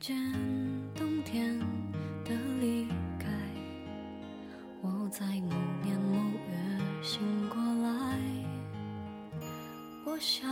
见冬天的离开我在某年某月醒过来我想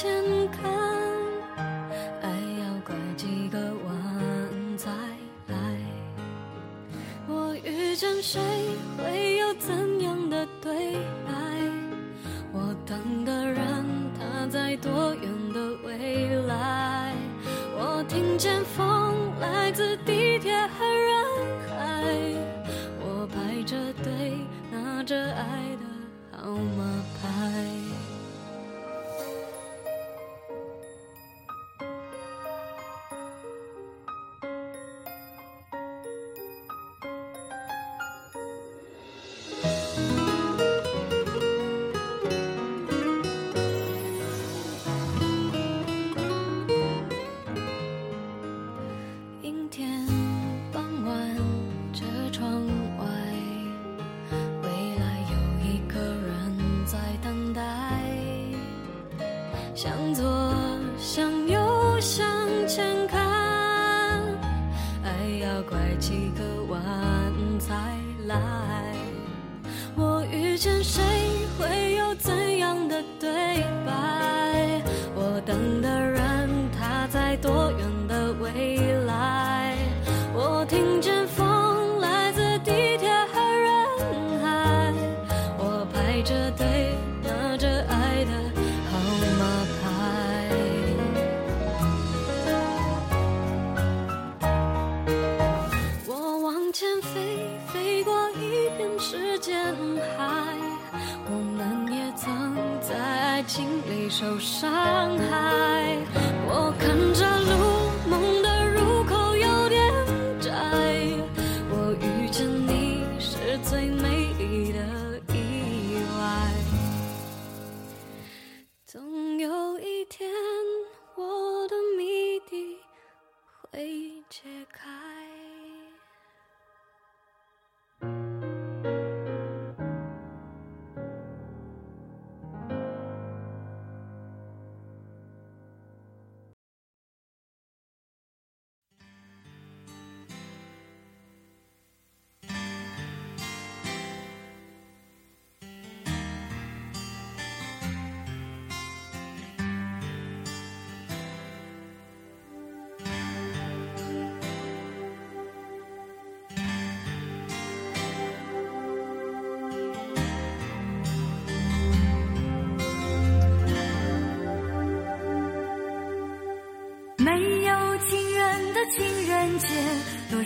牵开在经历受伤害，我看着。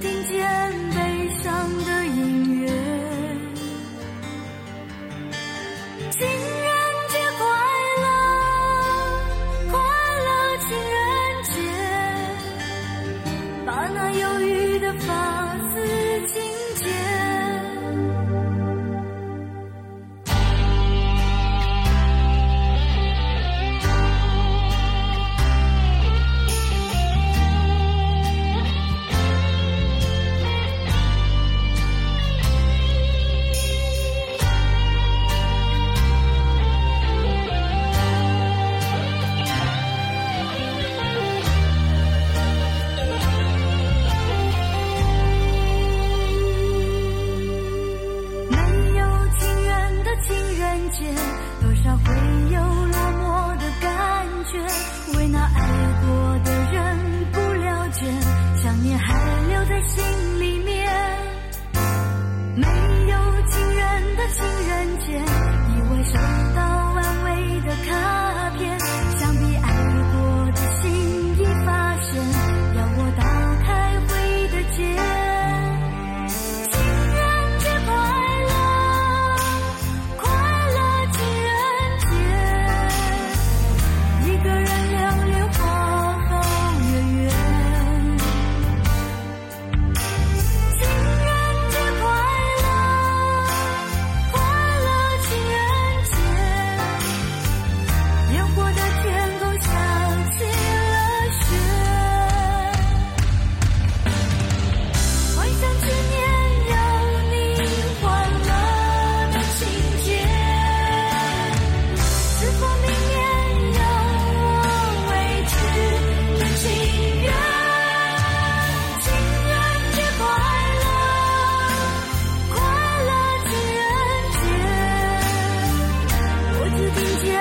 听见悲伤的音乐。情人节快乐快乐情人节。把那忧郁的发 happens, yeah.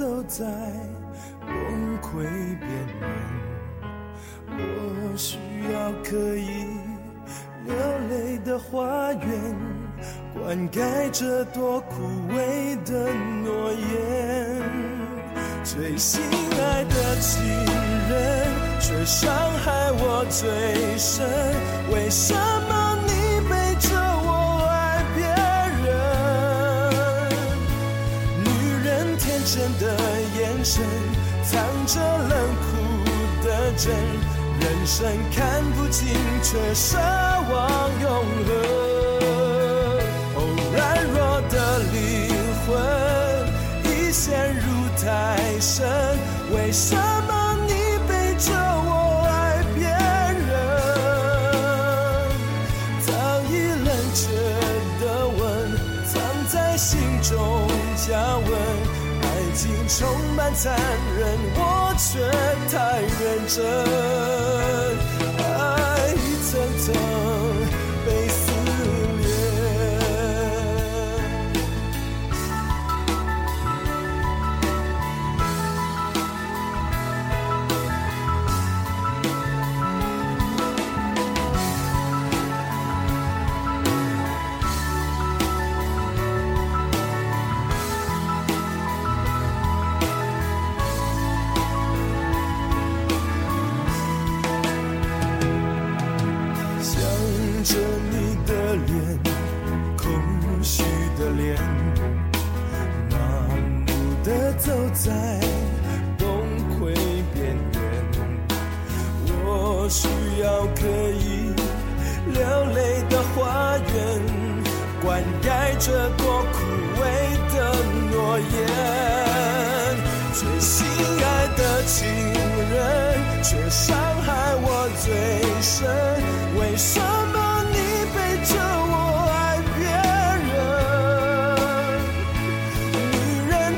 都在崩溃边缘我需要可以流泪的花园灌溉这多枯萎的诺言最心爱的情人却伤害我最深为什么这冷酷的真，人生看不清，却奢望永恒。哦，软弱的灵魂已陷入太深，为什么？充满残忍我却太认真爱一层层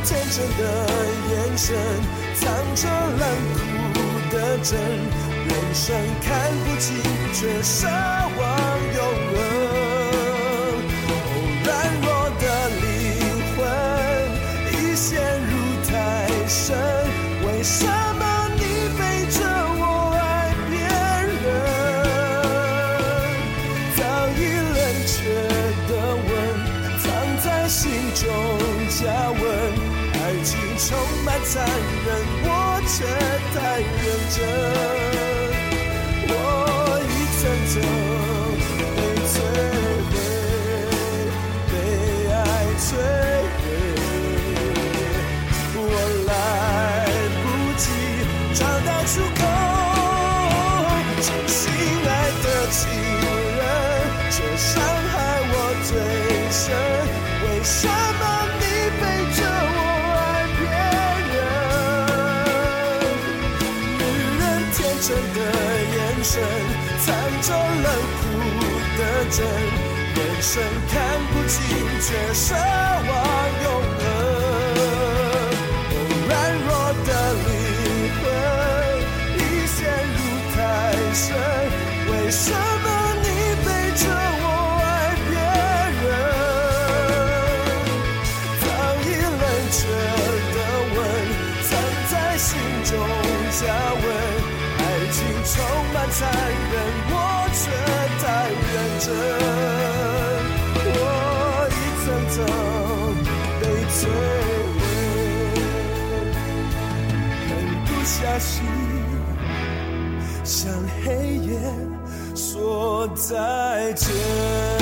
天真的眼神藏着冷酷的针人生看不清却奢望最深。为什么你背着我爱别人？女人天真的眼神，藏着冷酷的真，眼神看不清，却奢望永恒。软弱的灵魂已陷入太深，为什么心，向黑夜说再见。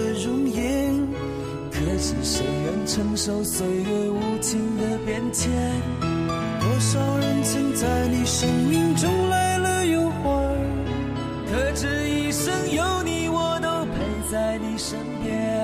是谁愿承受岁月无情的变迁？多少人曾在你生命中来了又还，可知一生有你，我都陪在你身边。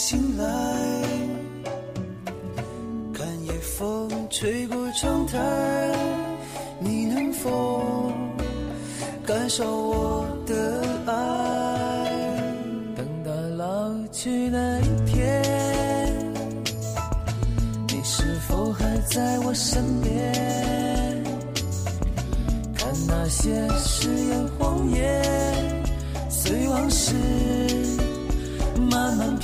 醒来，看夜风吹过窗台，你能否感受我的爱？等到老去那一天，你是否还在我身边？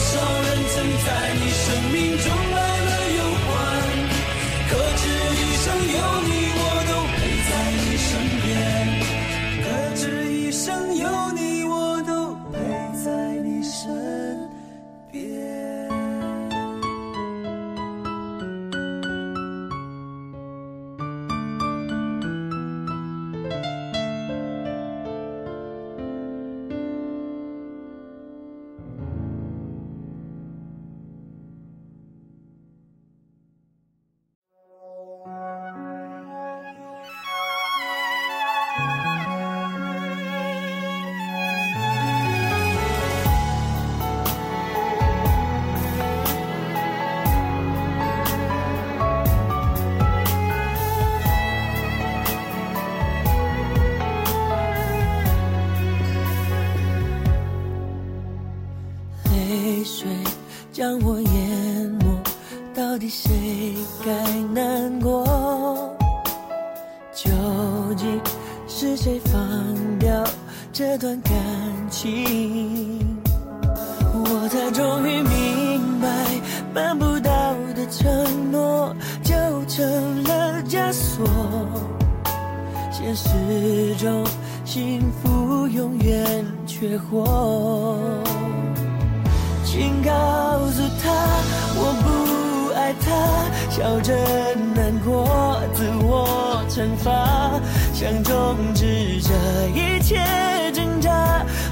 多少人曾在你生命中来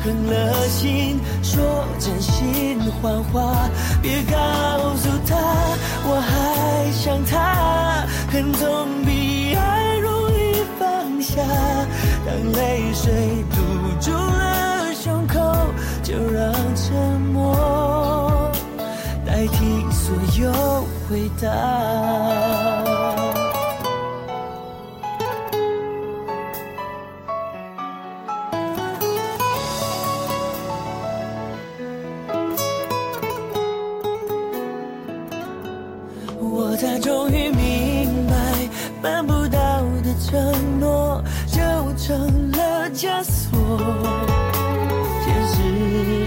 狠了心说真心谎话，别告诉他我还想他，恨总比爱容易放下，当泪水堵住了胸口，就让沉默。代替所有回答。枷锁。现实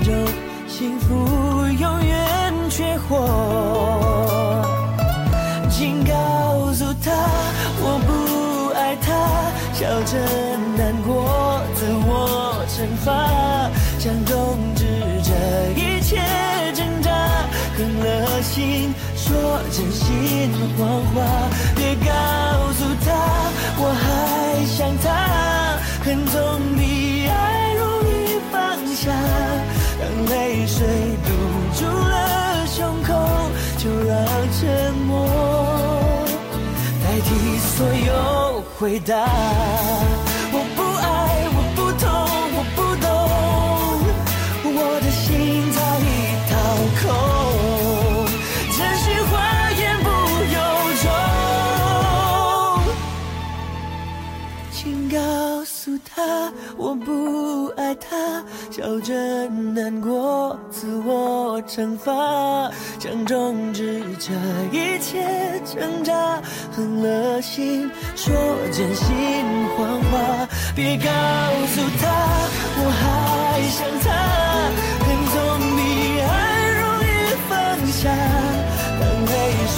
中，幸福永远。缺货，请告诉他我不爱他，笑着难过，自我惩罚，想终止这一切挣扎，狠了心说真心谎话，别告诉他我还想他，恨总比爱容易放下，当泪水堵住了。胸口，就让沉默代替所有回答。他我不爱他。笑着难过，自我惩罚，想终止这一切挣扎，狠了心说真心谎话，别告诉他我还想他，恨总比爱容易放下，当泪水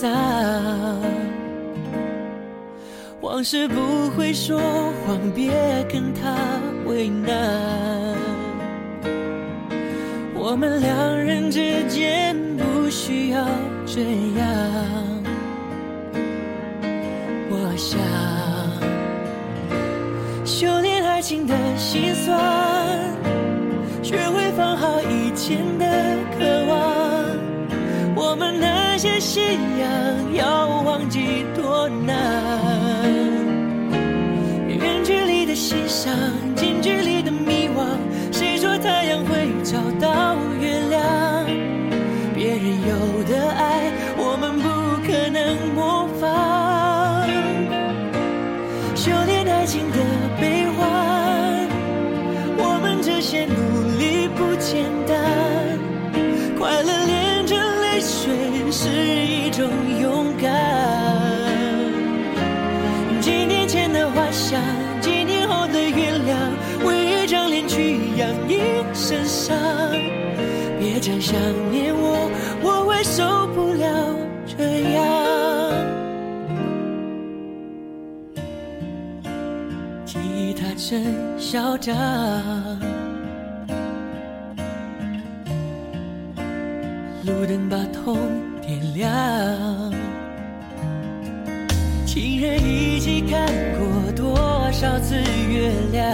在往事不会说谎别跟他为难。我们两人之间不需要这样。我想修炼爱情的心酸学会放好以前的信仰要忘记多难，远距离的欣赏。真嚣张路灯把痛点亮情人一起看过多少次月亮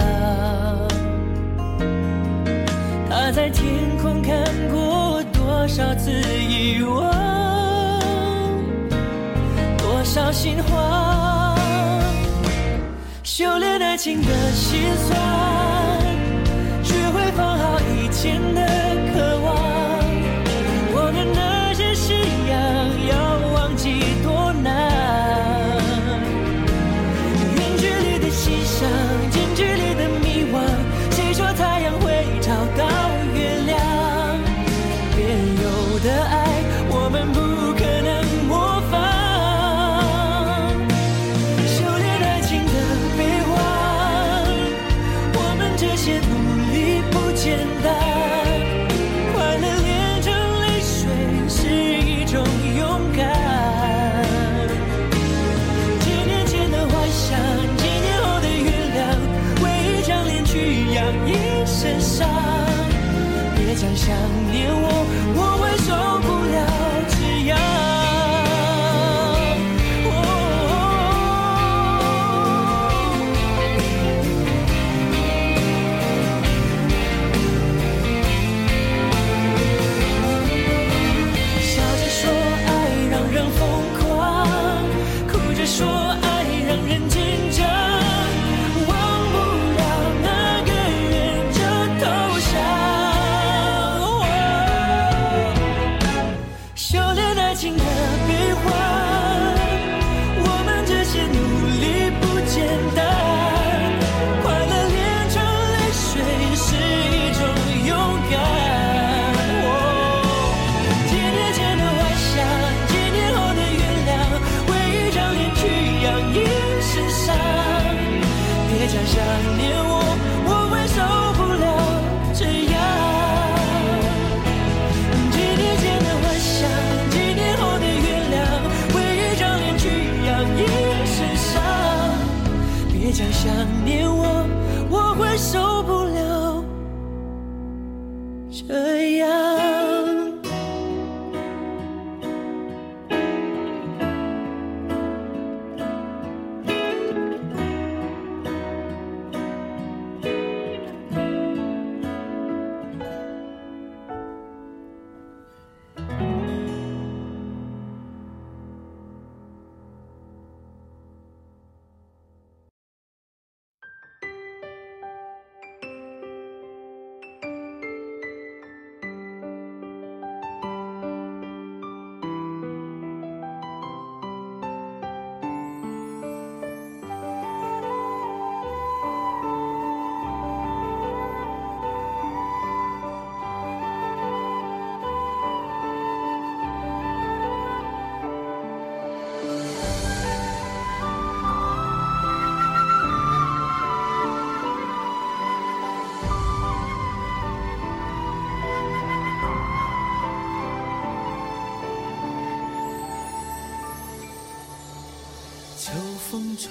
他在天空看过多少次遗忘多少心慌修炼爱情的心酸学会放好以前的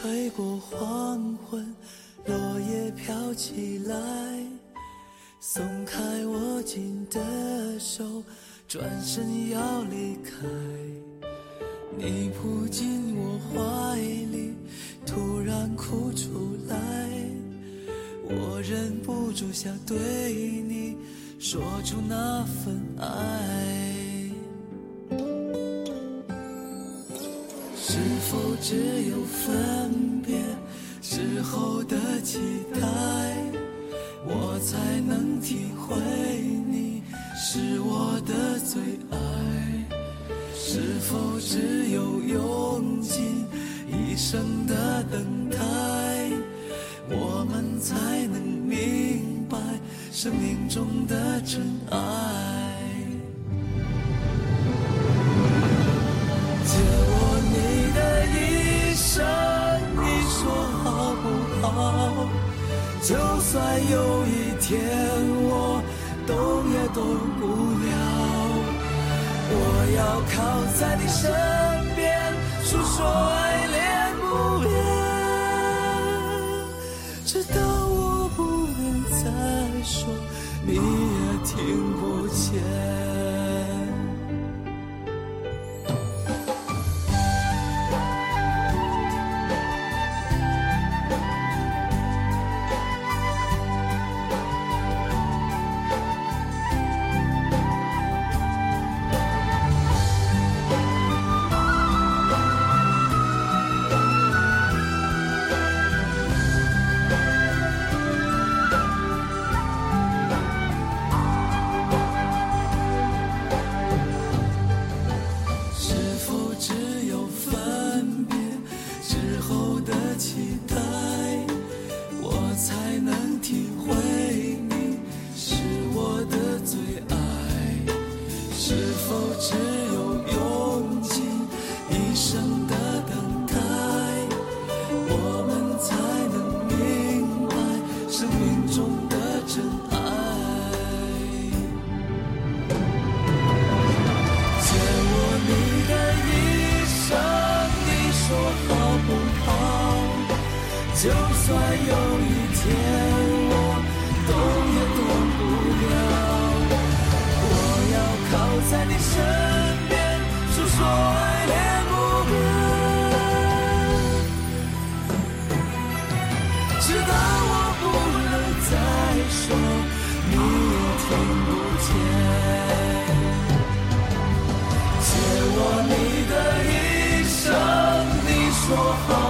吹过黄昏，落叶飘起来，松开握紧的手，转身要离开。你扑进我怀里，突然哭出来，我忍不住想对你说出那份爱。只有分别之后的期待，我才能体会你是我的最爱？是否只有用尽一生的等待，我们才能明白生命中的真爱？就算有一天我动也动不了，我要靠在你身边，诉说爱恋不变，直到我不能再说，你也听不见。的期待，我才能 for fun.